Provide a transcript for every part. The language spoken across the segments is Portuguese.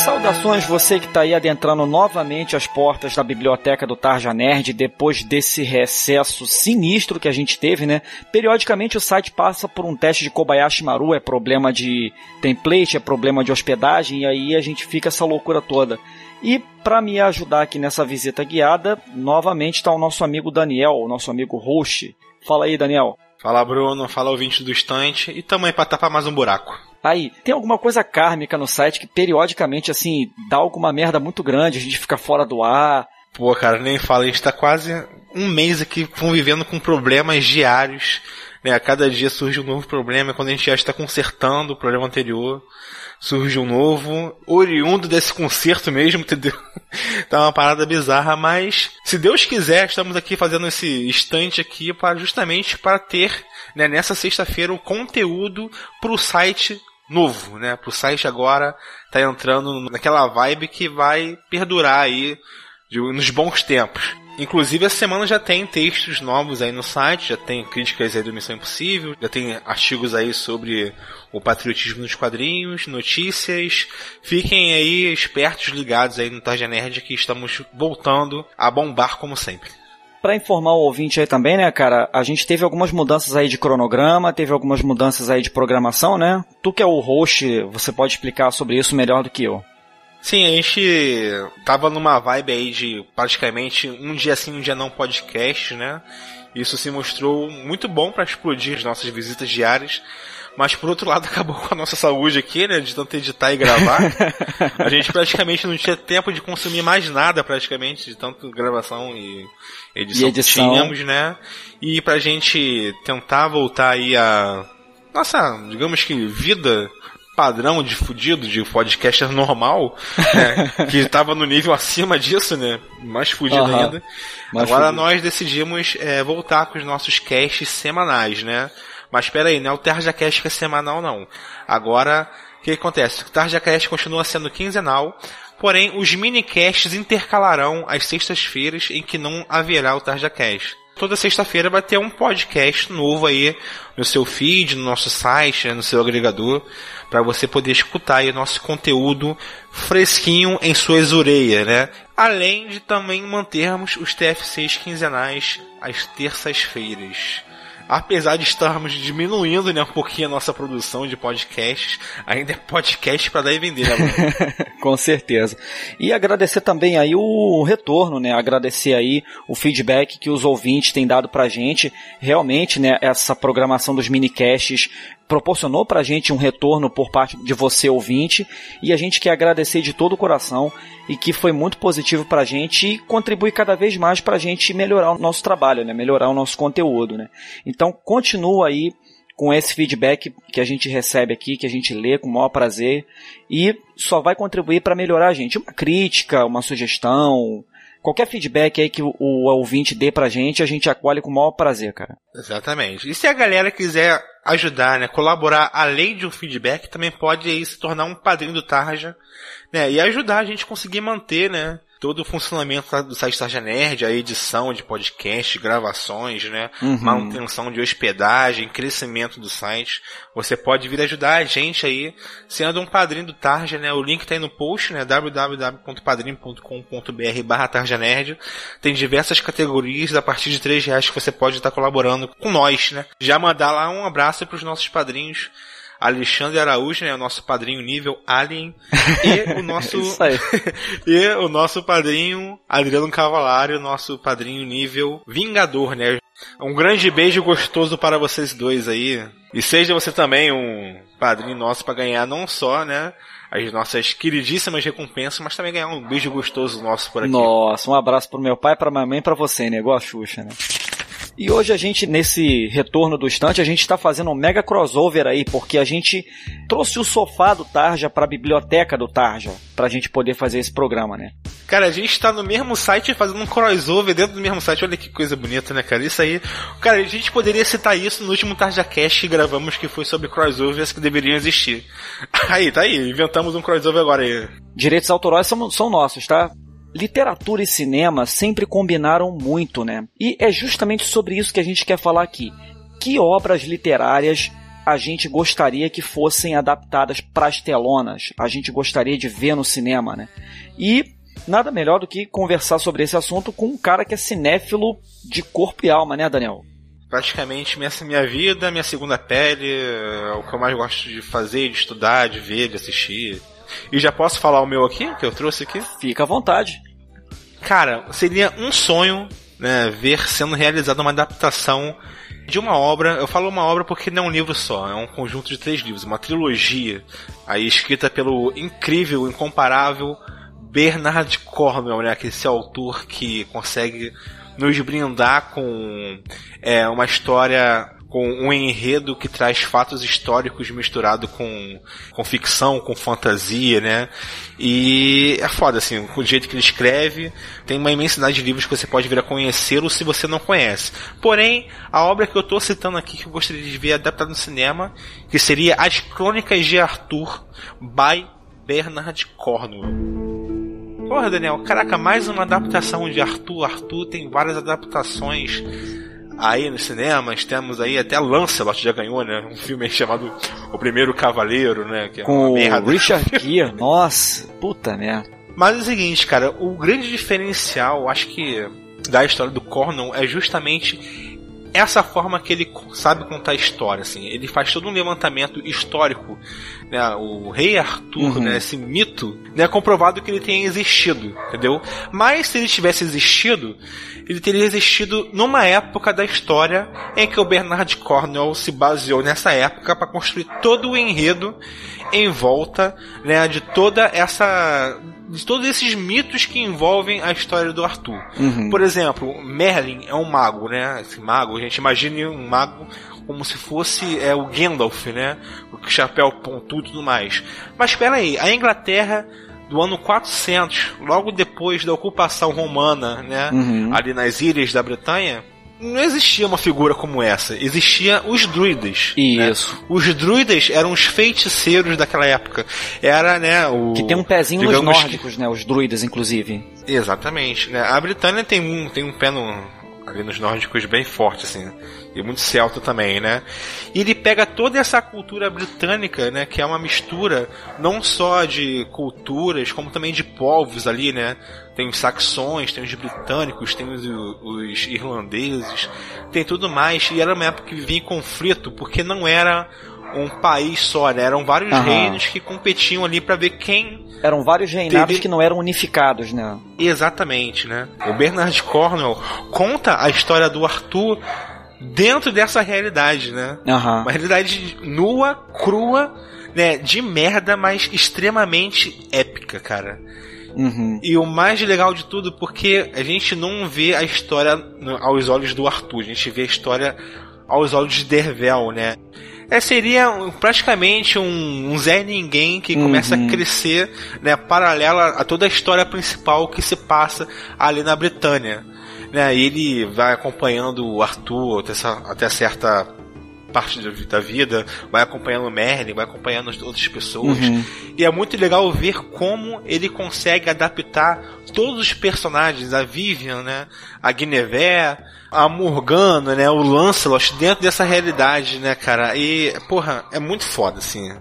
Saudações você que está aí adentrando novamente as portas da biblioteca do Tarja Nerd depois desse recesso sinistro que a gente teve, né? Periodicamente o site passa por um teste de Kobayashi Maru, é problema de template, é problema de hospedagem e aí a gente fica essa loucura toda. E para me ajudar aqui nessa visita guiada, novamente está o nosso amigo Daniel, o nosso amigo host. Fala aí, Daniel. Fala, Bruno. Fala, ouvinte do estante. E também para tapar mais um buraco. Aí, tem alguma coisa kármica no site que periodicamente, assim, dá alguma merda muito grande, a gente fica fora do ar. Pô, cara, nem fala, a gente tá quase um mês aqui convivendo com problemas diários. Né? A cada dia surge um novo problema, quando a gente já está consertando o problema anterior surge um novo, oriundo desse concerto mesmo, entendeu? tá uma parada bizarra, mas se Deus quiser, estamos aqui fazendo esse estante aqui para justamente para ter, né, nessa sexta-feira um conteúdo para o site novo, né? Para o site agora tá entrando naquela vibe que vai perdurar aí nos bons tempos. Inclusive, essa semana já tem textos novos aí no site, já tem críticas aí do Missão Impossível, já tem artigos aí sobre o patriotismo nos quadrinhos, notícias. Fiquem aí espertos, ligados aí no Tarja Nerd que estamos voltando a bombar como sempre. Para informar o ouvinte aí também, né, cara, a gente teve algumas mudanças aí de cronograma, teve algumas mudanças aí de programação, né? Tu que é o host, você pode explicar sobre isso melhor do que eu. Sim, a gente tava numa vibe aí de praticamente um dia sim, um dia não podcast, né? Isso se mostrou muito bom para explodir as nossas visitas diárias. Mas por outro lado acabou com a nossa saúde aqui, né? De tanto editar e gravar. a gente praticamente não tinha tempo de consumir mais nada, praticamente, de tanto gravação e edição, e edição. que tínhamos, né? E pra gente tentar voltar aí a nossa, digamos que vida padrão de fudido, de podcaster normal, né, que estava no nível acima disso, né? Mais fudido uhum. ainda. Mais Agora fudido. nós decidimos é, voltar com os nossos casts semanais, né? Mas espera aí, não é o Tarja Cast que é semanal, não. Agora, o que acontece? O Tarja Cast continua sendo quinzenal, porém os minicasts intercalarão as sextas-feiras em que não haverá o Tarja Cast toda sexta-feira vai ter um podcast novo aí no seu feed, no nosso site, né, no seu agregador, para você poder escutar aí o nosso conteúdo fresquinho em suas orelhas, né? Além de também mantermos os TFCs quinzenais às terças-feiras apesar de estarmos diminuindo né, um pouquinho a nossa produção de podcasts, ainda é podcast para dar e vender, né, Com certeza. E agradecer também aí o retorno, né? Agradecer aí o feedback que os ouvintes têm dado pra gente. Realmente, né, essa programação dos minicasts proporcionou pra gente um retorno por parte de você ouvinte e a gente quer agradecer de todo o coração e que foi muito positivo pra gente e contribui cada vez mais pra gente melhorar o nosso trabalho, né? Melhorar o nosso conteúdo, né? Então continua aí com esse feedback que a gente recebe aqui, que a gente lê com o maior prazer e só vai contribuir para melhorar a gente. Uma crítica, uma sugestão, qualquer feedback aí que o, o ouvinte dê pra gente, a gente acolhe com o maior prazer, cara. Exatamente. E se a galera quiser ajudar, né, colaborar além de um feedback, também pode aí se tornar um padrinho do Tarja, né, e ajudar a gente a conseguir manter, né, todo o funcionamento do site Tarja Nerd, a edição de podcast, gravações, né? Uhum. Manutenção de hospedagem, crescimento do site. Você pode vir ajudar a gente aí, sendo um padrinho do Tarja, né? O link tá aí no post, né? www.padrim.com.br barra Tarja Nerd. Tem diversas categorias a partir de três reais que você pode estar colaborando com nós, né? Já mandar lá um abraço para os nossos padrinhos Alexandre Araújo, né, o nosso padrinho nível Alien, e o nosso e o nosso padrinho Adriano Cavalari, o nosso padrinho nível Vingador, né? Um grande beijo gostoso para vocês dois aí. E seja você também um padrinho nosso para ganhar não só, né, as nossas queridíssimas recompensas, mas também ganhar um beijo gostoso nosso por aqui. Nossa, um abraço pro meu pai, pra minha mãe e pra você, né? Igual a Xuxa, né? E hoje a gente, nesse retorno do estante, a gente está fazendo um mega crossover aí, porque a gente trouxe o sofá do Tarja para a biblioteca do Tarja, para a gente poder fazer esse programa, né? Cara, a gente está no mesmo site fazendo um crossover dentro do mesmo site. Olha que coisa bonita, né, cara? Isso aí. Cara, a gente poderia citar isso no último Tarja Cast que gravamos, que foi sobre crossovers que deveriam existir. Aí, tá aí. Inventamos um crossover agora aí. Direitos autorais são, são nossos, tá? Literatura e cinema sempre combinaram muito, né? E é justamente sobre isso que a gente quer falar aqui. Que obras literárias a gente gostaria que fossem adaptadas para as telonas, a gente gostaria de ver no cinema, né? E nada melhor do que conversar sobre esse assunto com um cara que é cinéfilo de corpo e alma, né, Daniel? Praticamente minha, minha vida, minha segunda pele, é o que eu mais gosto de fazer, de estudar, de ver, de assistir. E já posso falar o meu aqui, que eu trouxe aqui? Fica à vontade. Cara, seria um sonho né, ver sendo realizada uma adaptação de uma obra. Eu falo uma obra porque não é um livro só, é um conjunto de três livros, uma trilogia aí escrita pelo incrível, incomparável Bernard Cornwell, né, esse autor que consegue nos brindar com é, uma história com um enredo que traz fatos históricos misturado com, com ficção, com fantasia, né? E é foda, assim, o jeito que ele escreve, tem uma imensidade de livros que você pode vir a conhecê-lo se você não conhece. Porém, a obra que eu estou citando aqui, que eu gostaria de ver adaptada no cinema, que seria As Crônicas de Arthur, by Bernard Cornwell. Porra, Daniel, caraca, mais uma adaptação de Arthur. Arthur tem várias adaptações aí nos cinemas. Temos aí até Lancelot já ganhou, né? Um filme chamado O Primeiro Cavaleiro, né? Que é Com o Richard Gere. Nossa, puta merda. Mas é o seguinte, cara, o grande diferencial, acho que da história do Cornwall é justamente essa forma que ele sabe contar a história, assim. Ele faz todo um levantamento histórico, né? O rei Arthur, uhum. né? Esse mito, né? É comprovado que ele tenha existido, entendeu? Mas se ele tivesse existido, ele teria existido numa época da história em que o Bernard Cornwell se baseou nessa época para construir todo o enredo em volta, né? De toda essa de todos esses mitos que envolvem a história do Arthur. Uhum. Por exemplo, Merlin é um mago, né? Esse mago, a gente imagine um mago como se fosse é, o Gandalf, né? O chapéu pontudo e tudo mais. Mas espera aí, a Inglaterra do ano 400, logo depois da ocupação romana, né? Uhum. Ali nas ilhas da Bretanha, não existia uma figura como essa. Existia os druidas. Né? Isso. Né? Os druidas eram os feiticeiros daquela época. Era, né, o... Que tem um pezinho nos nórdicos, que... né? Os druidas, inclusive. Exatamente, né? A Britânia tem um, tem um pé no, nos nórdicos bem forte, assim, e muito celta também, né? E ele pega toda essa cultura britânica, né, que é uma mistura não só de culturas, como também de povos ali, né? Tem os saxões, tem os britânicos, tem os, os irlandeses, tem tudo mais, e era uma época que vivia em conflito, porque não era um país só, né? Eram vários uhum. reinos que competiam ali para ver quem. Eram vários reinados que não eram unificados, né? Exatamente, né? O Bernard Cornwell conta a história do Arthur dentro dessa realidade, né? Uhum. Uma realidade nua, crua, né? De merda, mas extremamente épica, cara. Uhum. E o mais legal de tudo, porque a gente não vê a história aos olhos do Arthur, a gente vê a história aos olhos de Dervel, né? É, seria praticamente um, um Zé Ninguém que uhum. começa a crescer, né, paralela a toda a história principal que se passa ali na Britânia. Né, ele vai acompanhando o Arthur até, até certa parte da vida, vai acompanhando o Merlin, vai acompanhando outras pessoas. Uhum. E é muito legal ver como ele consegue adaptar todos os personagens, a Vivian, né, a Guinevere, a Morgana, né, o Lancelot dentro dessa realidade, né, cara? E, porra, é muito foda, assim.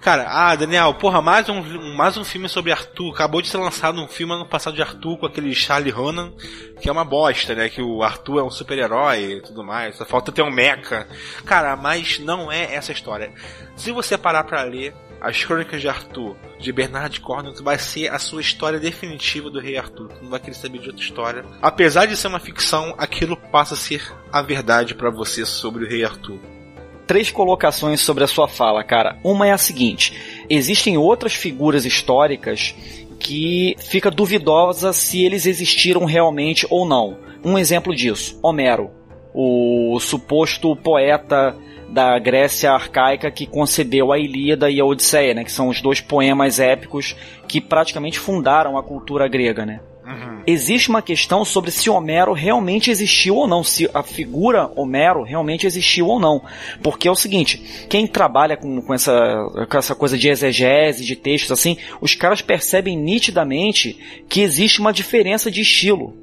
Cara, ah, Daniel, porra, mais um, mais um filme sobre Arthur. Acabou de ser lançado um filme ano passado de Arthur com aquele Charlie Hunnam, que é uma bosta, né? Que o Arthur é um super-herói e tudo mais. Só falta ter um mecha. Cara, mas não é essa história. Se você parar pra ler, as Crônicas de Arthur, de Bernard Cornwell, vai ser a sua história definitiva do Rei Arthur. Não vai querer saber de outra história. Apesar de ser uma ficção, aquilo passa a ser a verdade para você sobre o Rei Arthur três colocações sobre a sua fala, cara. Uma é a seguinte: existem outras figuras históricas que fica duvidosa se eles existiram realmente ou não. Um exemplo disso, Homero, o suposto poeta da Grécia arcaica que concebeu a Ilíada e a Odisseia, né, que são os dois poemas épicos que praticamente fundaram a cultura grega, né? Uhum. Existe uma questão sobre se Homero realmente existiu ou não, se a figura Homero realmente existiu ou não. Porque é o seguinte, quem trabalha com, com, essa, com essa coisa de exegese, de textos assim, os caras percebem nitidamente que existe uma diferença de estilo.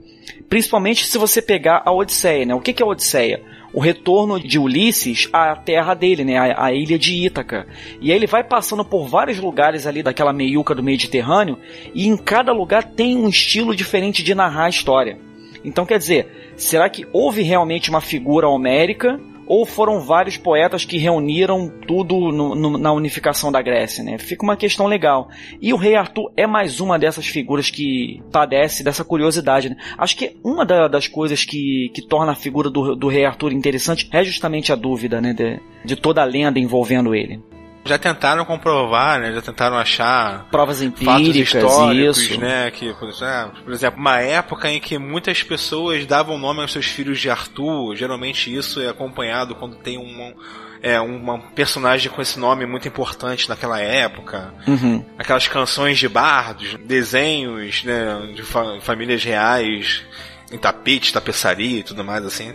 Principalmente se você pegar a Odisseia, né? O que, que é a Odisseia? O retorno de Ulisses à terra dele, né, a, a ilha de Ítaca. E aí ele vai passando por vários lugares ali daquela meiuca do Mediterrâneo e em cada lugar tem um estilo diferente de narrar a história. Então quer dizer, será que houve realmente uma figura homérica ou foram vários poetas que reuniram tudo no, no, na unificação da Grécia, né? Fica uma questão legal. E o rei Arthur é mais uma dessas figuras que padece dessa curiosidade, né? Acho que uma da, das coisas que, que torna a figura do, do rei Arthur interessante é justamente a dúvida, né? De, de toda a lenda envolvendo ele já tentaram comprovar, né? Já tentaram achar provas empíricas, históricos, isso. né? Que, por exemplo, uma época em que muitas pessoas davam nome aos seus filhos de Arthur. Geralmente isso é acompanhado quando tem um é, uma personagem com esse nome muito importante naquela época. Uhum. Aquelas canções de bardos, desenhos, né? De fa famílias reais em tapete, tapeçaria e tudo mais assim.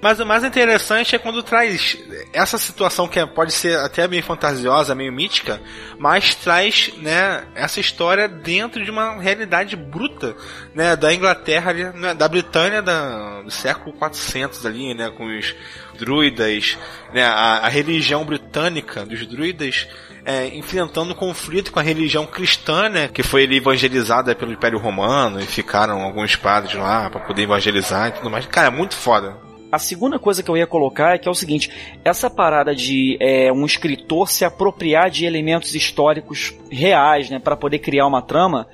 Mas o mais interessante é quando traz essa situação que é, pode ser até meio fantasiosa, meio mítica, mas traz, né, essa história dentro de uma realidade bruta, né, da Inglaterra, né, da Britânia da, do século 400 ali, né, com os druidas, né, a, a religião britânica dos druidas é, enfrentando conflito com a religião cristã, né, que foi evangelizada pelo Império Romano e ficaram alguns padres lá para poder evangelizar e tudo mais. Cara, é muito foda. A segunda coisa que eu ia colocar é que é o seguinte: essa parada de é, um escritor se apropriar de elementos históricos reais, né, para poder criar uma trama,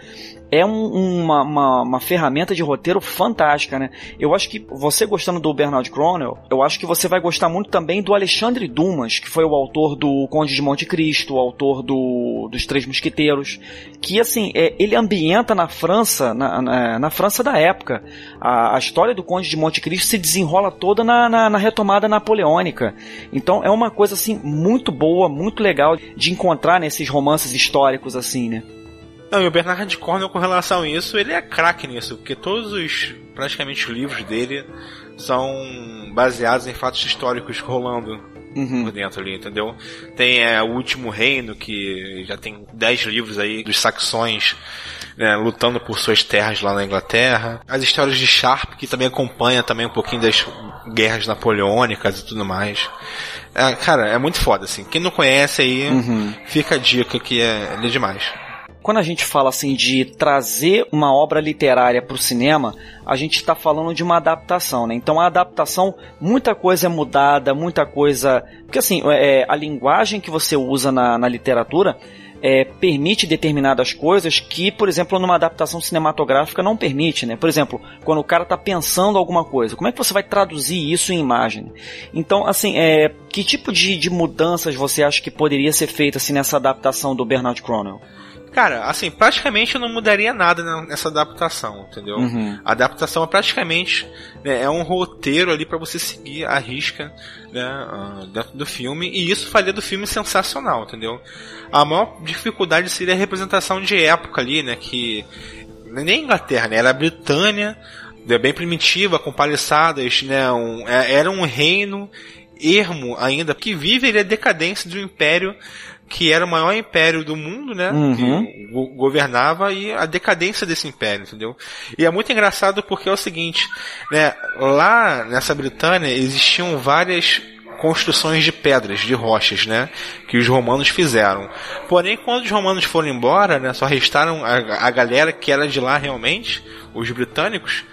é um, uma, uma, uma, ferramenta de roteiro fantástica, né? Eu acho que você gostando do Bernard Cronel, eu acho que você vai gostar muito também do Alexandre Dumas, que foi o autor do Conde de Monte Cristo, o autor do, dos Três Mosquiteiros, que assim, é, ele ambienta na França, na, na, na França da época. A, a, história do Conde de Monte Cristo se desenrola toda na, na, na retomada napoleônica. Então é uma coisa assim muito boa, muito legal de encontrar nesses romances históricos assim, né? Não, e o Bernard Cornwell com relação a isso, ele é craque nisso, porque todos os, praticamente, os livros dele são baseados em fatos históricos rolando uhum. por dentro ali, entendeu? Tem é, O Último Reino, que já tem 10 livros aí dos saxões né, lutando por suas terras lá na Inglaterra. As histórias de Sharp, que também acompanha também um pouquinho das guerras napoleônicas e tudo mais. É, cara, é muito foda, assim. Quem não conhece aí, uhum. fica a dica que é, é demais quando a gente fala assim de trazer uma obra literária para o cinema, a gente está falando de uma adaptação, né? Então a adaptação, muita coisa é mudada, muita coisa. Porque assim, é, a linguagem que você usa na, na literatura é, permite determinadas coisas que, por exemplo, numa adaptação cinematográfica não permite, né? Por exemplo, quando o cara está pensando alguma coisa, como é que você vai traduzir isso em imagem? Então, assim, é, que tipo de, de mudanças você acha que poderia ser feita assim, nessa adaptação do Bernard Cronell? Cara, assim, praticamente não mudaria nada nessa adaptação, entendeu? Uhum. A adaptação é praticamente né, é um roteiro ali para você seguir a risca né, dentro do filme, e isso faria do filme sensacional, entendeu? A maior dificuldade seria a representação de época ali, né? Que nem Inglaterra, né? Era a Britânia, né, bem primitiva, com paliçadas, né? Um, é, era um reino ermo ainda, que vive a decadência do império que era o maior império do mundo, né? Uhum. Que governava e a decadência desse império, entendeu? E é muito engraçado porque é o seguinte, né? Lá nessa Britânia existiam várias construções de pedras, de rochas, né? Que os romanos fizeram. Porém, quando os romanos foram embora, né? Só restaram a, a galera que era de lá realmente, os britânicos.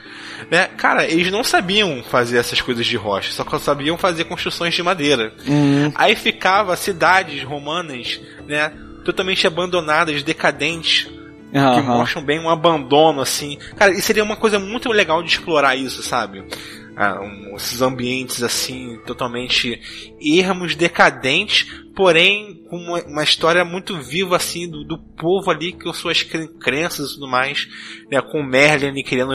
Né? Cara, eles não sabiam fazer essas coisas de rocha, só sabiam fazer construções de madeira. Uhum. Aí ficava cidades romanas, né? Totalmente abandonadas, decadentes, Uhum. que mostram bem um abandono, assim. Cara, e seria uma coisa muito legal de explorar isso, sabe? Ah, um, esses ambientes, assim, totalmente ermos, decadentes, porém com uma, uma, história muito viva assim do, do povo ali com suas crenças e tudo mais, né, com Merlin querendo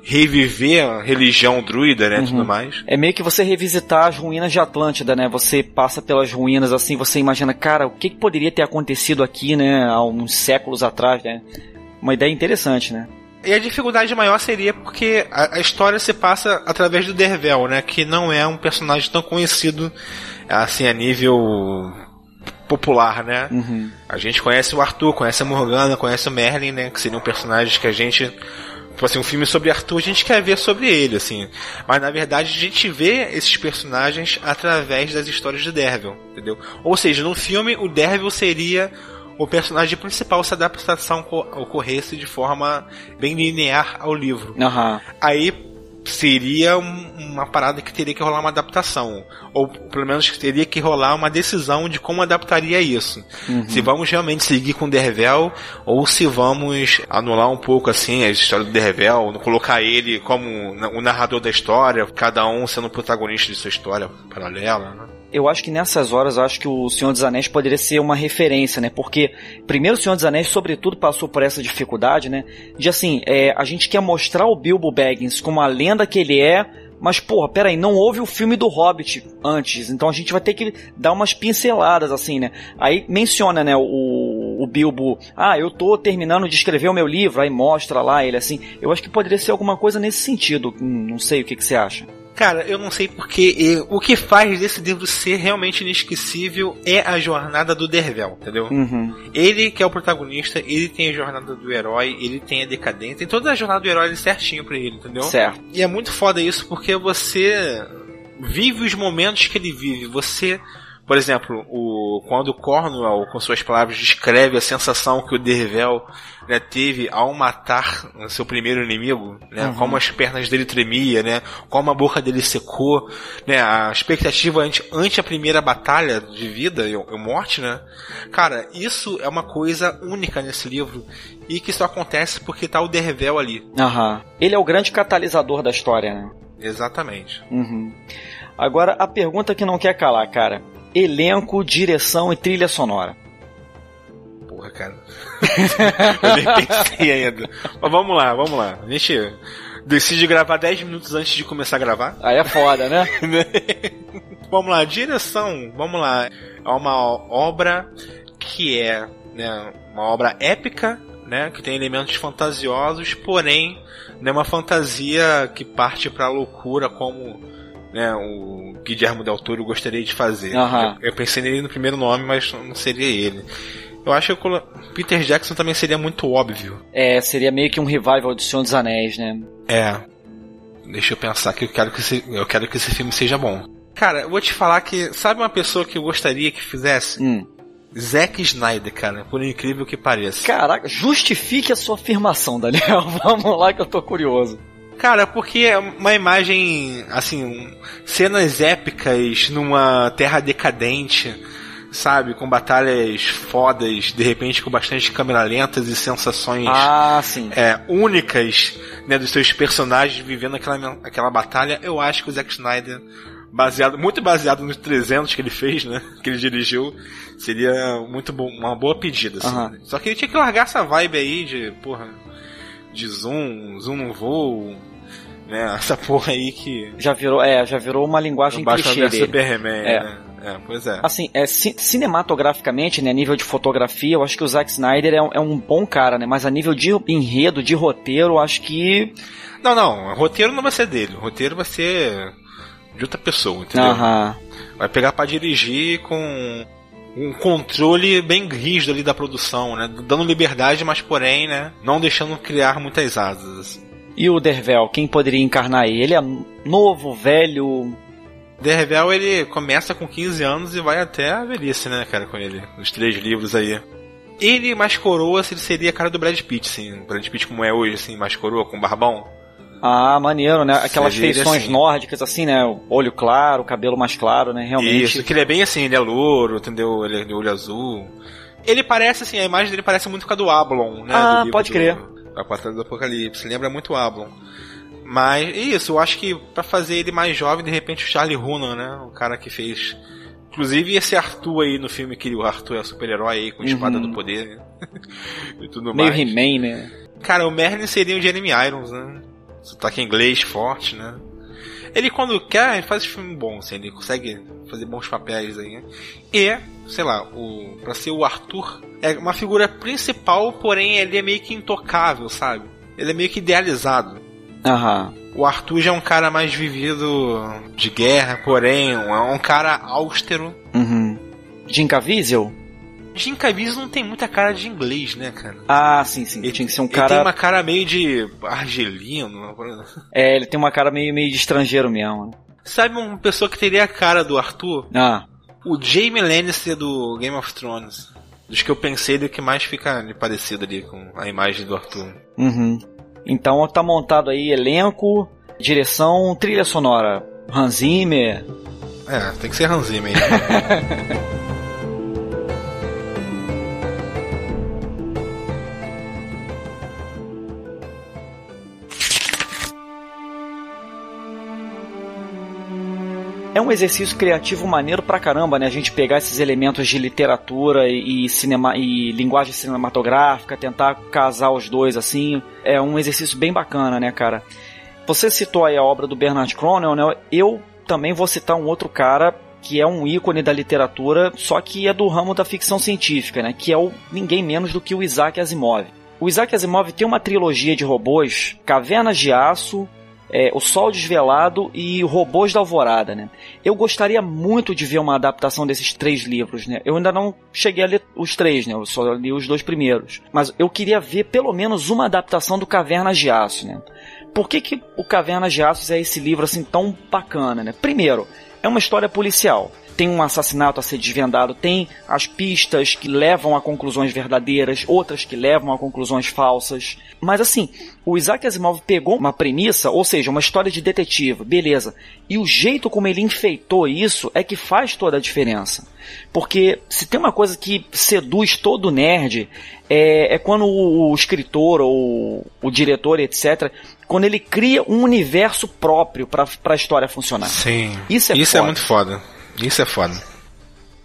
reviver a religião druida, né, uhum. tudo mais. É meio que você revisitar as ruínas de Atlântida, né? Você passa pelas ruínas assim, você imagina, cara, o que, que poderia ter acontecido aqui, né, há uns séculos atrás, né? Uma ideia interessante, né? E a dificuldade maior seria porque a, a, história se passa através do Dervel, né? Que não é um personagem tão conhecido assim a nível popular, né? Uhum. A gente conhece o Arthur, conhece a Morgana, conhece o Merlin, né? Que seriam personagens que a gente tipo assim, um filme sobre Arthur, a gente quer ver sobre ele, assim. Mas na verdade a gente vê esses personagens através das histórias de Derville, entendeu? Ou seja, no filme o Derville seria o personagem principal se a adaptação ocorresse de forma bem linear ao livro. Uhum. Aí seria uma parada que teria que rolar uma adaptação. Ou pelo menos teria que rolar uma decisão de como adaptaria isso. Uhum. Se vamos realmente seguir com o Dervel, ou se vamos anular um pouco assim a história do Dervel, colocar ele como o narrador da história, cada um sendo o protagonista de sua história paralela. Né? Eu acho que nessas horas acho que o Senhor dos Anéis poderia ser uma referência, né? Porque primeiro o Senhor dos Anéis, sobretudo, passou por essa dificuldade, né? De assim, é, a gente quer mostrar o Bilbo Baggins como a lenda que ele é, mas porra, peraí, não houve o filme do Hobbit antes, então a gente vai ter que dar umas pinceladas assim, né? Aí menciona, né, o, o Bilbo, ah, eu tô terminando de escrever o meu livro, aí mostra lá ele assim. Eu acho que poderia ser alguma coisa nesse sentido, hum, não sei o que, que você acha. Cara, eu não sei porque o que faz desse livro ser realmente inesquecível é a jornada do Dervel, entendeu? Uhum. Ele que é o protagonista, ele tem a jornada do herói, ele tem a decadência, tem toda a jornada do herói certinho pra ele, entendeu? Certo. E é muito foda isso porque você vive os momentos que ele vive, você por exemplo, o, quando Cornwell, com suas palavras, descreve a sensação que o Dervel né, teve ao matar seu primeiro inimigo, né, uhum. como as pernas dele tremia, né, como a boca dele secou, né, a expectativa ante, ante a primeira batalha de vida e, e morte, né, cara, isso é uma coisa única nesse livro e que só acontece porque tá o Dervel ali. Uhum. Ele é o grande catalisador da história, né? Exatamente. Uhum. Agora, a pergunta que não quer calar, cara elenco, direção e trilha sonora. Porra, cara. eu nem pensei ainda. Mas vamos lá, vamos lá. A gente decide gravar 10 minutos antes de começar a gravar. Aí é foda, né? vamos lá, direção, vamos lá. É uma obra que é né, uma obra épica, né, que tem elementos fantasiosos, porém, não é uma fantasia que parte para a loucura como né, o Guillermo Del Toro gostaria de fazer. Uhum. Eu, eu, pensei nele no primeiro nome, mas não seria ele. Eu acho que o Peter Jackson também seria muito óbvio. É, seria meio que um revival de Senhor dos Anéis, né? É. Deixa eu pensar que eu quero que esse, eu quero que esse filme seja bom. Cara, eu vou te falar que sabe uma pessoa que eu gostaria que fizesse? Hum. Zack Snyder, cara, por incrível que pareça. Caraca, justifique a sua afirmação, Daniel. Vamos lá que eu tô curioso. Cara, porque é uma imagem, assim, cenas épicas numa terra decadente, sabe? Com batalhas fodas, de repente com bastante câmera lentas e sensações ah, sim. É, únicas né, dos seus personagens vivendo aquela, aquela batalha. Eu acho que o Zack Snyder, baseado, muito baseado nos 300 que ele fez, né? Que ele dirigiu, seria muito bom, uma boa pedida. Assim, uhum. Só que ele tinha que largar essa vibe aí de, porra, de zoom, zoom no voo, né? Essa porra aí que. Já virou, é, já virou uma linguagem clichê dele. Superman, é. Né? É, pois é. Assim, é, cinematograficamente, né, nível de fotografia, eu acho que o Zack Snyder é um, é um bom cara, né? Mas a nível de enredo, de roteiro, eu acho que. Não, não, o roteiro não vai ser dele. O roteiro vai ser de outra pessoa, entendeu? Vai pegar para dirigir com um controle bem rígido ali da produção, né? Dando liberdade, mas porém, né? Não deixando criar muitas asas. E o Dervel, quem poderia encarnar ele? Ele é novo, velho? Dervel, ele começa com 15 anos e vai até a velhice, né, cara, com ele. Os três livros aí. Ele mais coroa, ele seria a cara do Brad Pitt, assim. Brad Pitt como é hoje, assim, mais coroa, com barbão. Ah, maneiro, né? Aquelas feições assim. nórdicas, assim, né? Olho claro, cabelo mais claro, né? Realmente. Isso, que ele é bem assim, ele é louro, entendeu? Ele é de olho azul. Ele parece, assim, a imagem dele parece muito com a do Ablon, né? Ah, pode do, crer. A Batalha do Apocalipse. Lembra muito Ablon. Mas, isso, eu acho que para fazer ele mais jovem, de repente o Charlie Hunnam, né? O cara que fez. Inclusive esse Arthur aí no filme, que o Arthur é super-herói aí com espada uhum. do poder. Né? e tudo Meio mais. He-Man, né? Cara, o Merlin seria o Jeremy Irons, né? Sotaque inglês forte, né? Ele quando quer, ele faz filme bom, assim, ele consegue fazer bons papéis aí. Né? E, sei lá, o para ser o Arthur é uma figura principal, porém ele é meio que intocável, sabe? Ele é meio que idealizado. Aham. O Arthur já é um cara mais vivido de guerra, porém é um cara austero. Uhum. Jim Caviezel? Jim Caviezel não tem muita cara de inglês, né, cara? Ah, sim, sim. Ele tinha que ser um cara. Ele tem uma cara meio de argelino. É, ele tem uma cara meio, meio de estrangeiro mesmo. Né? Sabe uma pessoa que teria a cara do Arthur? Ah. O Jamie Lannister do Game of Thrones. Dos que eu pensei, ele que mais fica parecido ali com a imagem do Arthur. Uhum. Então tá montado aí elenco, direção, trilha sonora. Hans Zimmer. É, tem que ser Hans Zimmer. É um exercício criativo maneiro pra caramba, né? A gente pegar esses elementos de literatura e, cinema e linguagem cinematográfica, tentar casar os dois assim. É um exercício bem bacana, né, cara? Você citou aí a obra do Bernard Cronel, né? Eu também vou citar um outro cara que é um ícone da literatura, só que é do ramo da ficção científica, né? Que é o ninguém menos do que o Isaac Asimov. O Isaac Asimov tem uma trilogia de robôs, Cavernas de Aço, é, O Sol Desvelado e Robôs da Alvorada, né? Eu gostaria muito de ver uma adaptação desses três livros, né? Eu ainda não cheguei a ler os três, né? Eu só li os dois primeiros. Mas eu queria ver pelo menos uma adaptação do Cavernas de Aço, né? Por que, que o Cavernas de Aço é esse livro assim tão bacana, né? Primeiro, é uma história policial tem um assassinato a ser desvendado, tem as pistas que levam a conclusões verdadeiras, outras que levam a conclusões falsas. Mas assim, o Isaac Asimov pegou uma premissa, ou seja, uma história de detetive, beleza. E o jeito como ele enfeitou isso é que faz toda a diferença. Porque se tem uma coisa que seduz todo nerd, é, é quando o, escritor ou o diretor, etc., quando ele cria um universo próprio para a história funcionar. Sim. Isso é, isso é muito foda. Isso é foda.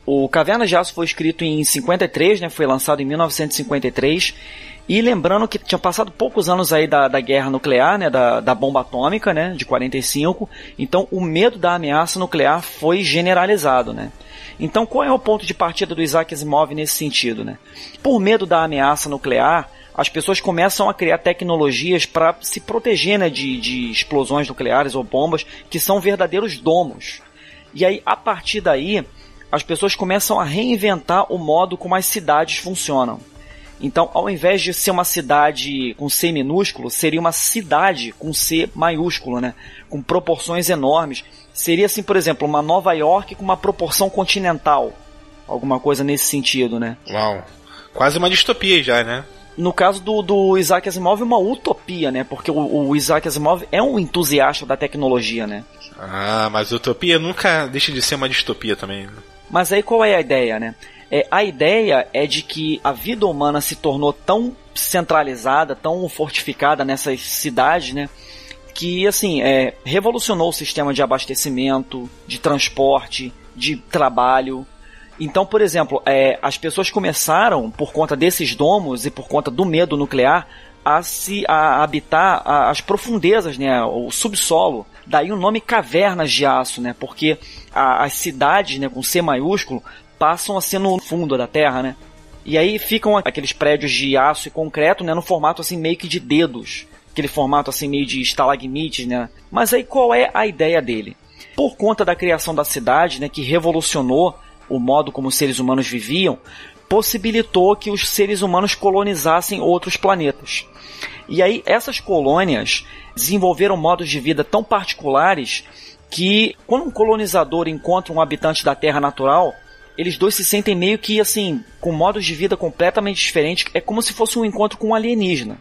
O Caverna de Aço foi escrito em 53, né? Foi lançado em 1953. E lembrando que tinha passado poucos anos aí da, da guerra nuclear, né? Da, da bomba atômica, né? De 45. Então o medo da ameaça nuclear foi generalizado, né? Então qual é o ponto de partida do Isaac Asimov nesse sentido, né? Por medo da ameaça nuclear, as pessoas começam a criar tecnologias para se proteger né, de, de explosões nucleares ou bombas que são verdadeiros domos. E aí, a partir daí, as pessoas começam a reinventar o modo como as cidades funcionam. Então, ao invés de ser uma cidade com C minúsculo, seria uma cidade com C maiúsculo, né? Com proporções enormes. Seria assim, por exemplo, uma Nova York com uma proporção continental. Alguma coisa nesse sentido, né? Uau. Quase uma distopia já, né? No caso do, do Isaac Asimov, uma utopia, né? Porque o, o Isaac Asimov é um entusiasta da tecnologia, né? Ah, mas utopia nunca deixa de ser uma distopia também. Né? Mas aí qual é a ideia, né? É, a ideia é de que a vida humana se tornou tão centralizada, tão fortificada nessas cidades, né? Que, assim, é, revolucionou o sistema de abastecimento, de transporte, de trabalho. Então, por exemplo, é, as pessoas começaram, por conta desses domos e por conta do medo nuclear, a se a habitar as profundezas, né, o subsolo. Daí o nome cavernas de aço, né, porque a, as cidades, né, com C maiúsculo, passam a ser no fundo da terra, né. E aí ficam aqueles prédios de aço e concreto, né, no formato assim meio que de dedos, aquele formato assim meio de estalagmites, né. Mas aí qual é a ideia dele? Por conta da criação da cidade, né, que revolucionou o modo como os seres humanos viviam, possibilitou que os seres humanos colonizassem outros planetas. E aí essas colônias desenvolveram modos de vida tão particulares que quando um colonizador encontra um habitante da Terra natural, eles dois se sentem meio que assim, com modos de vida completamente diferentes, é como se fosse um encontro com um alienígena.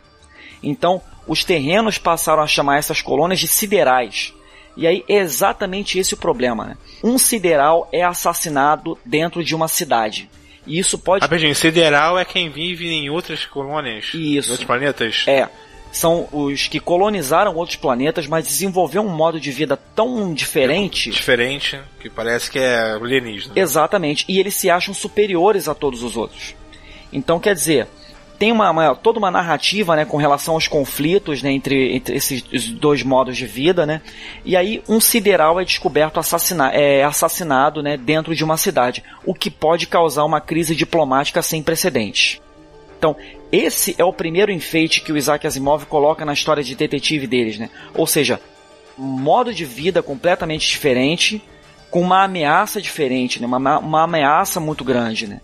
Então, os terrenos passaram a chamar essas colônias de siderais. E aí é exatamente esse o problema. Né? Um sideral é assassinado dentro de uma cidade. E isso pode. Rapidinho, sideral é quem vive em outras colônias? Isso. Em outros planetas? É. São os que colonizaram outros planetas, mas desenvolveram um modo de vida tão diferente. Diferente, que parece que é alienígena. Exatamente. E eles se acham superiores a todos os outros. Então, quer dizer, tem uma, uma, toda uma narrativa né, com relação aos conflitos né, entre, entre esses dois modos de vida, né? E aí um sideral é descoberto assassina, é assassinado né, dentro de uma cidade, o que pode causar uma crise diplomática sem precedentes. Então, esse é o primeiro enfeite que o Isaac Asimov coloca na história de detetive deles, né? Ou seja, modo de vida completamente diferente, com uma ameaça diferente, né? uma, uma ameaça muito grande, né?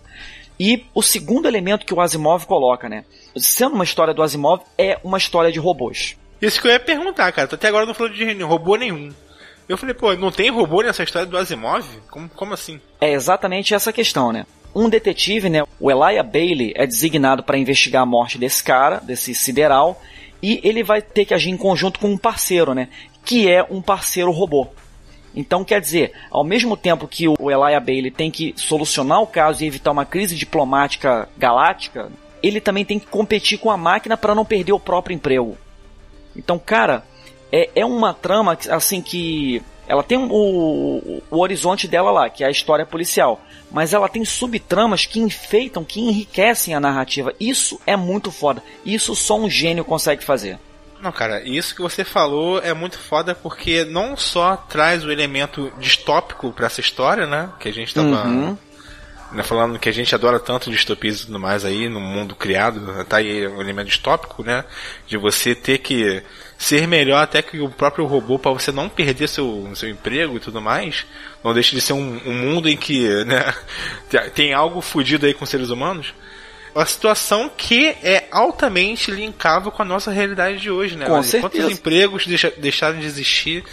E o segundo elemento que o Asimov coloca, né? Sendo uma história do Asimov, é uma história de robôs. Isso que eu ia perguntar, cara. Até agora não falou de robô nenhum. Eu falei, pô, não tem robô nessa história do Asimov? Como, como assim? É exatamente essa questão, né? Um detetive, né, o Elijah Bailey, é designado para investigar a morte desse cara, desse sideral, e ele vai ter que agir em conjunto com um parceiro, né, que é um parceiro robô. Então, quer dizer, ao mesmo tempo que o Elijah Bailey tem que solucionar o caso e evitar uma crise diplomática galáctica, ele também tem que competir com a máquina para não perder o próprio emprego. Então, cara, é, é uma trama assim que ela tem o, o, horizonte dela lá, que é a história policial. Mas ela tem subtramas que enfeitam, que enriquecem a narrativa. Isso é muito foda. Isso só um gênio consegue fazer. Não, cara, isso que você falou é muito foda porque não só traz o elemento distópico para essa história, né? Que a gente tava uhum. né, falando que a gente adora tanto distopias e tudo mais aí no mundo criado. Tá aí o elemento distópico, né? De você ter que ser melhor até que o próprio robô para você não perder seu, seu emprego e tudo mais. Não deixe de ser um, um mundo em que né, tem algo fodido aí com seres humanos. Uma situação que é altamente linkável com a nossa realidade de hoje, né? Com certeza. Quantos empregos deixa, deixaram de existir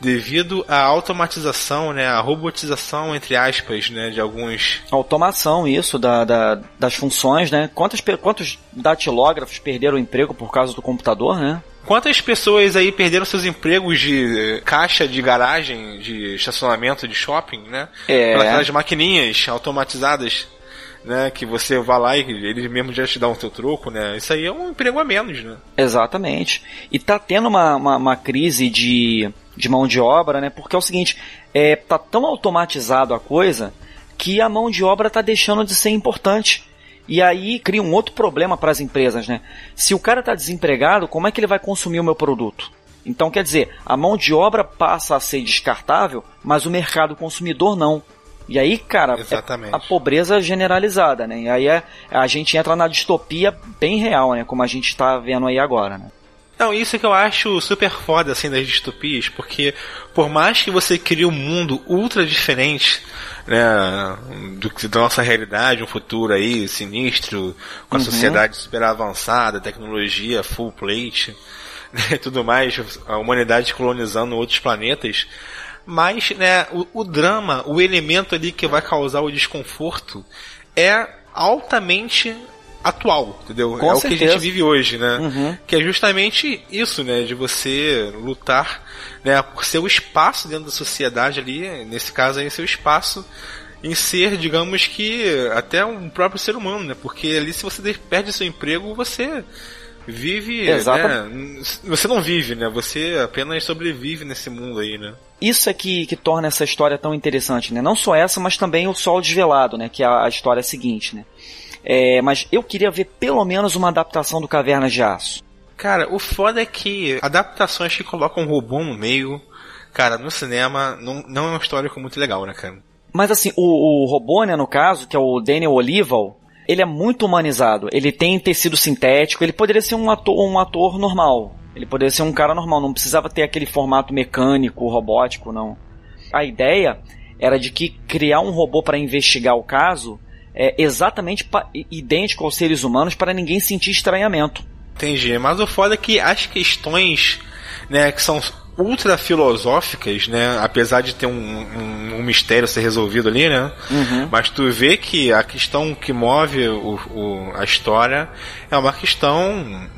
devido à automatização, né, a robotização entre aspas, né, de alguns automação isso da, da das funções, né? Quantos quantos datilógrafos perderam o emprego por causa do computador, né? Quantas pessoas aí perderam seus empregos de caixa de garagem, de estacionamento de shopping, né? É. Pelas maquininhas automatizadas, né? Que você vai lá e eles mesmo já te dão o seu troco, né? Isso aí é um emprego a menos, né? Exatamente. E tá tendo uma, uma, uma crise de, de mão de obra, né? Porque é o seguinte, é, tá tão automatizado a coisa que a mão de obra tá deixando de ser importante. E aí cria um outro problema para as empresas, né? Se o cara está desempregado, como é que ele vai consumir o meu produto? Então, quer dizer, a mão de obra passa a ser descartável, mas o mercado consumidor não. E aí, cara, é a pobreza generalizada, né? E aí é, a gente entra na distopia bem real, né? Como a gente está vendo aí agora, né? Não, isso que eu acho super foda, assim, das distopias, porque por mais que você crie um mundo ultra diferente, né, do, da nossa realidade, um futuro aí sinistro, com a uhum. sociedade super avançada, tecnologia full plate, né, tudo mais, a humanidade colonizando outros planetas, mas, né, o, o drama, o elemento ali que vai causar o desconforto é altamente atual, entendeu? Com é certeza. o que a gente vive hoje, né? Uhum. Que é justamente isso, né? De você lutar, né? Por seu espaço dentro da sociedade ali, nesse caso aí, seu espaço em ser, digamos que, até um próprio ser humano, né? Porque ali se você perde seu emprego, você vive, Exato. né? Você não vive, né? Você apenas sobrevive nesse mundo aí, né? Isso é que, que torna essa história tão interessante, né? Não só essa, mas também o Sol Desvelado, né? Que é a, a história seguinte, né? É, mas eu queria ver pelo menos uma adaptação do Cavernas de Aço. Cara, o foda é que adaptações que colocam um robô no meio, cara, no cinema não, não é um histórico muito legal, né, cara? Mas assim, o, o robô, né, no caso, que é o Daniel Olival, ele é muito humanizado. Ele tem tecido sintético, ele poderia ser um ator, um ator normal. Ele poderia ser um cara normal, não precisava ter aquele formato mecânico, robótico, não. A ideia era de que criar um robô para investigar o caso é, exatamente idêntico aos seres humanos para ninguém sentir estranhamento. Entendi, mas o foda é que as questões né, que são ultra filosóficas, né? Apesar de ter um, um, um mistério a ser resolvido ali, né? Uhum. Mas tu vê que a questão que move o, o, a história é uma questão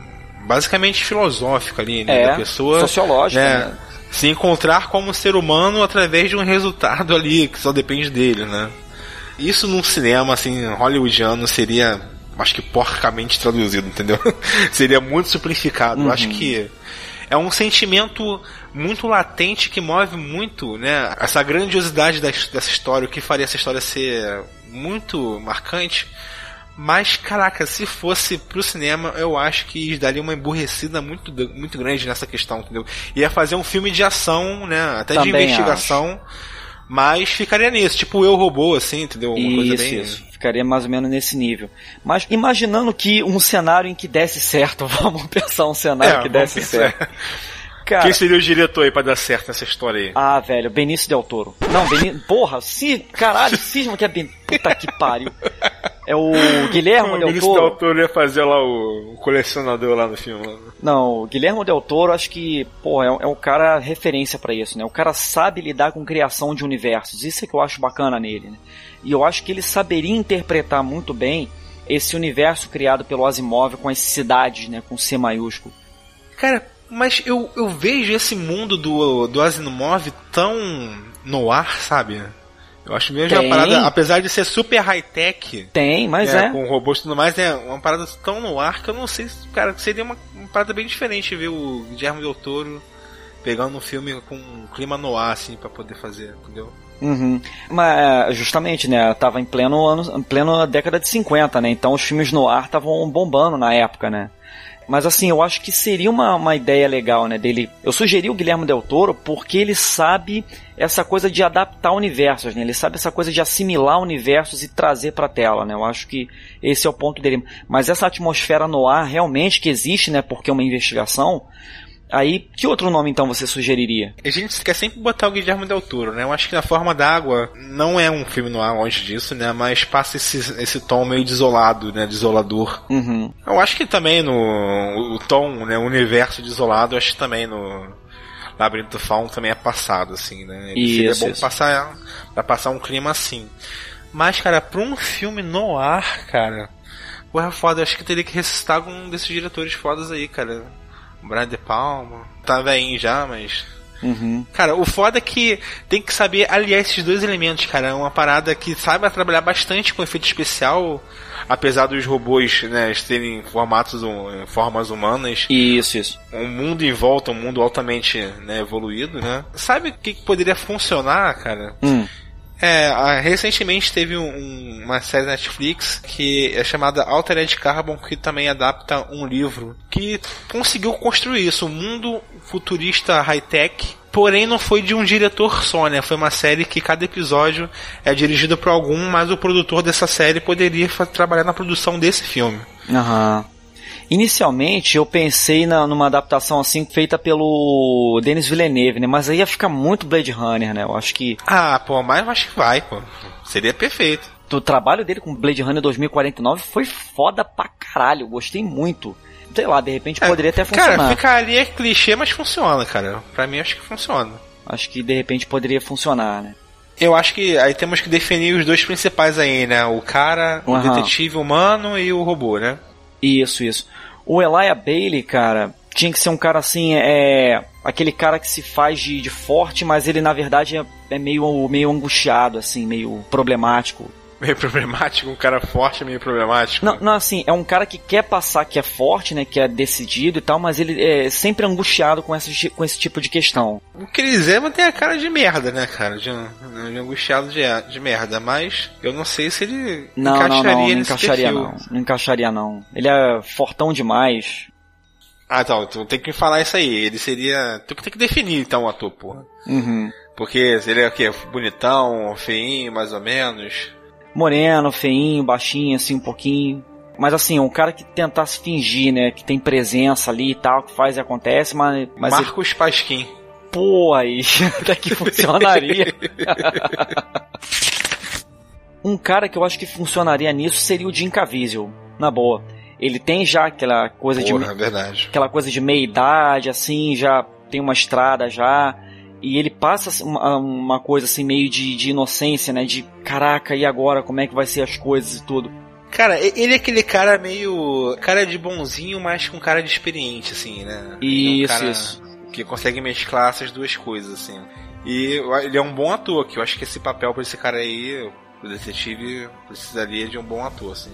basicamente filosófica ali, né? É, da pessoa. Sociológica, né? né? Se encontrar como ser humano através de um resultado ali que só depende dele, né? Isso num cinema, assim, hollywoodiano seria, acho que porcamente traduzido, entendeu? seria muito simplificado. Uhum. Acho que é um sentimento muito latente que move muito, né? Essa grandiosidade dessa história, o que faria essa história ser muito marcante. Mas, caraca, se fosse pro cinema, eu acho que daria uma emburrecida muito, muito grande nessa questão, entendeu? Ia fazer um filme de ação, né? Até Também de investigação. Acho mas ficaria nisso, tipo eu robô, assim, entendeu? Uma isso, coisa bem... isso. Ficaria mais ou menos nesse nível. Mas imaginando que um cenário em que desse certo, vamos pensar um cenário é, que desse certo. Cara, Quem seria o diretor aí pra dar certo nessa história aí? Ah, velho, Benício Del Toro. Não, Benício. Porra, se. Caralho, cisma que é bem. Puta que pariu. É o Guilherme Del Toro. Del Toro ia fazer lá o, o colecionador lá no filme. Não, o Guilherme Del Toro, acho que, pô, é, é um cara referência para isso, né? O cara sabe lidar com criação de universos. Isso é que eu acho bacana nele, né? E eu acho que ele saberia interpretar muito bem esse universo criado pelo Asimov com as cidades, né? Com C maiúsculo. Cara, mas eu, eu vejo esse mundo do, do Asimov tão no ar, sabe? Eu acho mesmo uma parada, apesar de ser super high-tech. Tem, mas é, é. Com robôs e tudo mais, é uma parada tão no ar que eu não sei, cara, seria uma, uma parada bem diferente ver o Guilherme Del Toro pegando um filme com um clima no ar, assim, pra poder fazer, entendeu? Uhum. Mas justamente, né? Tava em pleno ano, em pleno década de 50, né? Então os filmes no ar estavam bombando na época, né? Mas assim, eu acho que seria uma, uma ideia legal, né, dele. Eu sugeri o Guilherme Del Toro porque ele sabe essa coisa de adaptar universos, né? Ele sabe essa coisa de assimilar universos e trazer para tela, né? Eu acho que esse é o ponto dele. Mas essa atmosfera no ar realmente que existe, né, porque é uma investigação, Aí, que outro nome então você sugeriria? A gente quer sempre botar o Guilherme Del Toro, né? Eu acho que Na Forma d'Água não é um filme no ar longe disso, né? Mas passa esse, esse tom meio desolado, né? Desolador. Uhum. Eu acho que também no o tom, né? O universo desolado, acho que também no Labirinto do Fauno também é passado, assim, né? Isso, seria bom isso. passar, pra passar um clima assim. Mas, cara, pra um filme no ar, cara, porra foda, eu acho que teria que ressuscitar um desses diretores fodas aí, cara Brian De Palma. Tá velhinho já, mas. Uhum. Cara, o foda é que tem que saber aliar esses dois elementos, cara. É uma parada que saiba trabalhar bastante com efeito especial, apesar dos robôs, né, terem formatos, formas humanas. Isso, isso. Um mundo em volta, um mundo altamente né, evoluído, né? Sabe o que poderia funcionar, cara? Hum. É, recentemente teve um, uma série Netflix que é chamada Altered Carbon, que também adapta um livro que conseguiu construir isso, um mundo futurista high-tech, porém não foi de um diretor só, né? Foi uma série que cada episódio é dirigido por algum, mas o produtor dessa série poderia trabalhar na produção desse filme. Aham. Inicialmente eu pensei na, numa adaptação assim feita pelo Denis Villeneuve, né? Mas aí ia ficar muito Blade Runner, né? Eu acho que. Ah, pô, mas eu acho que vai, pô. Seria perfeito. O trabalho dele com Blade Runner 2049 foi foda pra caralho. Gostei muito. Sei lá, de repente é, poderia até funcionar. Cara, ficaria clichê, mas funciona, cara. Pra mim acho que funciona. Acho que de repente poderia funcionar, né? Eu acho que aí temos que definir os dois principais aí, né? O cara, uhum. o detetive humano e o robô, né? Isso, isso. O Elijah Bailey, cara, tinha que ser um cara assim, é. Aquele cara que se faz de, de forte, mas ele na verdade é, é meio, meio angustiado, assim, meio problemático. Meio problemático, um cara forte meio problemático. Não, não, assim, é um cara que quer passar que é forte, né, que é decidido e tal, mas ele é sempre angustiado com esse, com esse tipo de questão. O Chris Evans tem a cara de merda, né, cara, de, de angustiado de, de merda, mas eu não sei se ele não, encaixaria não, não, não encaixaria perfil. não, não encaixaria não. Ele é fortão demais. Ah, então, tu tem que falar isso aí. Ele seria. Tu tem que definir então o ator, porra. Uhum. Porque ele é o quê? Bonitão, feinho, mais ou menos moreno, feinho, baixinho, assim, um pouquinho. Mas assim, um cara que tentasse fingir, né? Que tem presença ali e tal, que faz e acontece, mas. mas Marcos ele... Pasquim. Pô, aí até que funcionaria. um cara que eu acho que funcionaria nisso seria o Jim Caviezel, na boa. Ele tem já aquela coisa Porra, de. verdade. Aquela coisa de meia idade, assim, já tem uma estrada já e ele passa uma, uma coisa assim meio de, de, inocência, né? De caraca, e agora? Como é que vai ser as coisas e tudo? Cara, ele é aquele cara meio. cara de bonzinho, mas com cara de experiente, assim, né? Isso, é um isso. Que consegue mesclar essas duas coisas, assim. E ele é um bom ator, que eu acho que esse papel pra esse cara aí, o detetive, precisaria de um bom ator, assim.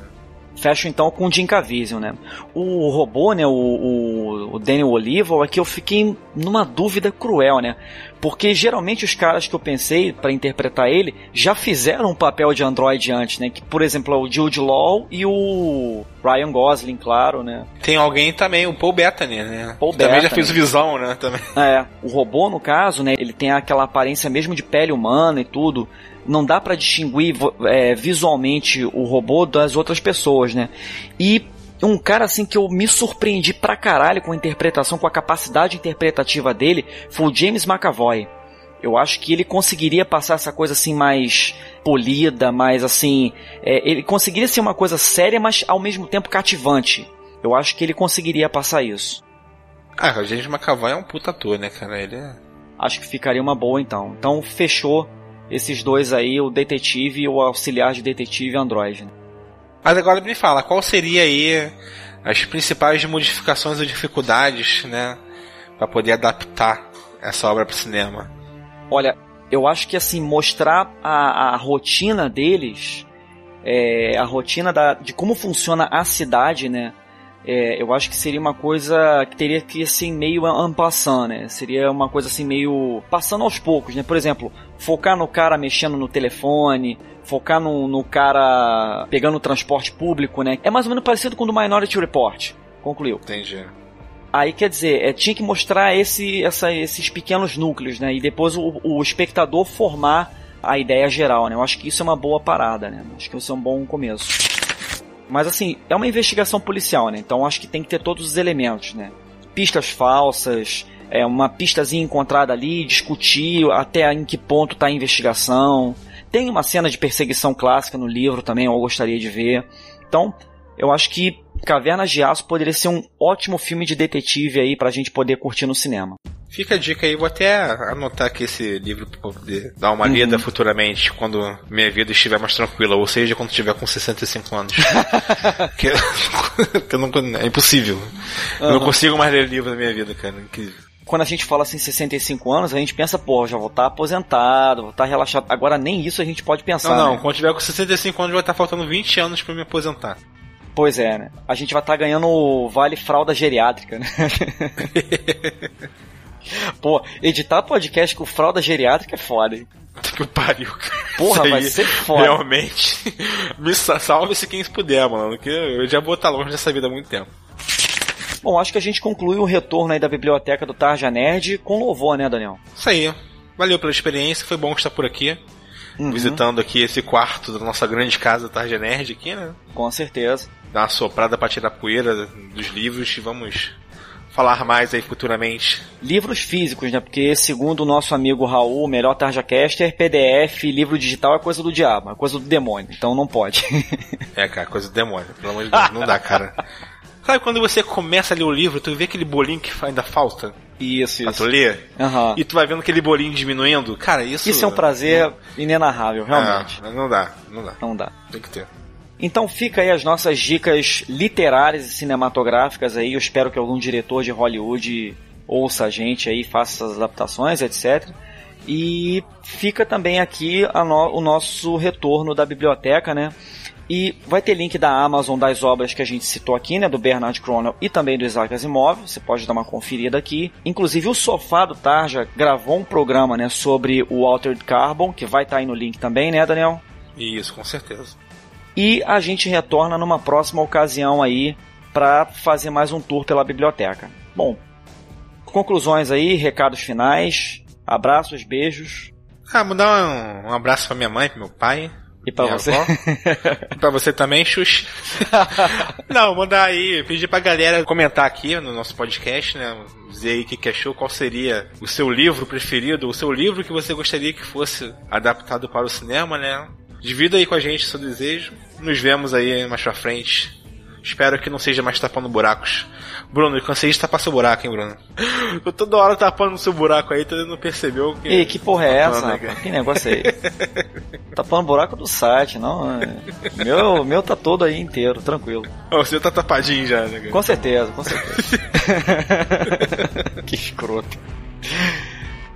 Fecho então com o Jim Caviezel, né? O robô, né, o, o, o Daniel Oliva, aqui eu fiquei numa dúvida cruel, né? Porque geralmente os caras que eu pensei para interpretar ele já fizeram um papel de android antes, né? Que, por exemplo, é o Jude Law e o Ryan Gosling, claro, né? Tem alguém também, o Paul Bettany, né? Paul também Bettany. já fez visão, né? Também. É, o robô, no caso, né? Ele tem aquela aparência mesmo de pele humana e tudo não dá para distinguir é, visualmente o robô das outras pessoas, né? E um cara assim que eu me surpreendi pra caralho com a interpretação, com a capacidade interpretativa dele, foi o James McAvoy. Eu acho que ele conseguiria passar essa coisa assim mais polida, mais assim. É, ele conseguiria ser uma coisa séria, mas ao mesmo tempo cativante. Eu acho que ele conseguiria passar isso. Ah, o James McAvoy é um puta ator, né, cara? Ele é... Acho que ficaria uma boa então. Então fechou esses dois aí, o detetive e o auxiliar de detetive Android. Né? Mas agora me fala, qual seria aí as principais modificações ou dificuldades, né, para poder adaptar essa obra para o cinema? Olha, eu acho que assim mostrar a, a rotina deles, é, a rotina da, de como funciona a cidade, né? É, eu acho que seria uma coisa que teria que assim, meio ampassando, né? Seria uma coisa assim meio passando aos poucos, né? Por exemplo, focar no cara mexendo no telefone, focar no, no cara pegando o transporte público, né? É mais ou menos parecido com o do Minority Report. Concluiu. Entendi. Aí quer dizer, é, tinha que mostrar esse, essa, esses pequenos núcleos, né? E depois o, o, espectador formar a ideia geral, né? Eu acho que isso é uma boa parada, né? Acho que isso é um bom começo. Mas assim, é uma investigação policial, né? Então acho que tem que ter todos os elementos, né? Pistas falsas, é uma pistazinha encontrada ali, discutir até em que ponto está a investigação. Tem uma cena de perseguição clássica no livro também, eu gostaria de ver. Então, eu acho que Cavernas de Aço poderia ser um ótimo filme de detetive aí pra gente poder curtir no cinema. Fica a dica aí, vou até anotar aqui esse livro pra poder dar uma lida uhum. futuramente, quando minha vida estiver mais tranquila, ou seja, quando estiver com 65 anos. que, que não, é impossível. Uhum. Eu não consigo mais ler livro na minha vida, cara. Que quando a gente fala assim 65 anos, a gente pensa, pô, já vou estar tá aposentado, vou estar tá relaxado. Agora nem isso a gente pode pensar. Não, não, né? quando tiver com 65 anos vai estar tá faltando 20 anos para me aposentar. Pois é, né? A gente vai estar tá ganhando o vale fralda geriátrica, né? Pô, editar podcast com fralda geriátrica é foda, hein? Que pariu. Porra, vai ser foda. Realmente. Me salve-se quem puder, mano. Que eu já vou estar longe dessa vida há muito tempo. Bom, acho que a gente concluiu o retorno aí da biblioteca do Tarja Nerd com louvor, né, Daniel? Isso aí. Valeu pela experiência, foi bom estar por aqui. Uhum. Visitando aqui esse quarto da nossa grande casa Tarja Nerd aqui, né? Com certeza. Dar uma soprada pra tirar poeira dos livros e vamos falar mais aí futuramente. Livros físicos, né? Porque segundo o nosso amigo Raul, o melhor Tarjacaster, PDF, livro digital é coisa do diabo, é coisa do demônio, então não pode. é, cara, coisa do demônio, pelo amor de Deus, não dá, cara. Sabe quando você começa a ler o livro, tu vê aquele bolinho que ainda falta? Isso, pra isso. tu ler? Uhum. E tu vai vendo aquele bolinho diminuindo? Cara, isso. Isso é um prazer não... inenarrável, realmente. Ah, não dá, não dá. Não dá. Tem que ter. Então fica aí as nossas dicas literárias e cinematográficas aí. Eu espero que algum diretor de Hollywood ouça a gente aí, faça essas adaptações, etc. E fica também aqui no, o nosso retorno da biblioteca, né? E vai ter link da Amazon das obras que a gente citou aqui, né? Do Bernard Cronel e também do Isaac Asimov. Você pode dar uma conferida aqui. Inclusive o Sofá do Tarja gravou um programa, né? Sobre o Altered Carbon, que vai estar tá aí no link também, né, Daniel? Isso, com certeza. E a gente retorna numa próxima ocasião aí para fazer mais um tour pela biblioteca. Bom, conclusões aí, recados finais, abraços, beijos. Ah, mandar um, um abraço para minha mãe, para meu pai, e pra Minha você? pra você também, Xux. Não, mandar aí, pedir pra galera comentar aqui no nosso podcast, né? Dizer aí o que, que achou, qual seria o seu livro preferido, o seu livro que você gostaria que fosse adaptado para o cinema, né? Divida aí com a gente seu desejo. Nos vemos aí mais pra frente Espero que não seja mais tapando buracos. Bruno, eu cansei de tapar seu buraco, hein, Bruno? Tô toda hora tapando seu buraco aí, tu não percebeu que. Ei, que porra é essa? Né, que negócio é esse? tapando buraco do site, não. É. Meu, meu tá todo aí inteiro, tranquilo. O seu tá tapadinho já, né? Com certeza, com certeza. que escroto.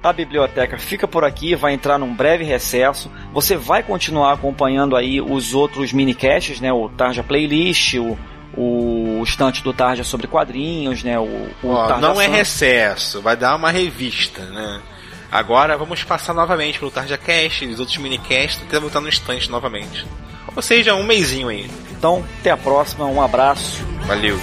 A biblioteca fica por aqui, vai entrar num breve recesso. Você vai continuar acompanhando aí os outros minicasts, né? O Tarja Playlist, o o estante do Tarja sobre quadrinhos, né? O, o Ó, não é recesso, vai dar uma revista, né? Agora vamos passar novamente pelo Tarja Cast, os outros minicasts, até voltar no estante novamente. Ou seja, um mêsinho aí. Então, até a próxima, um abraço. Valeu.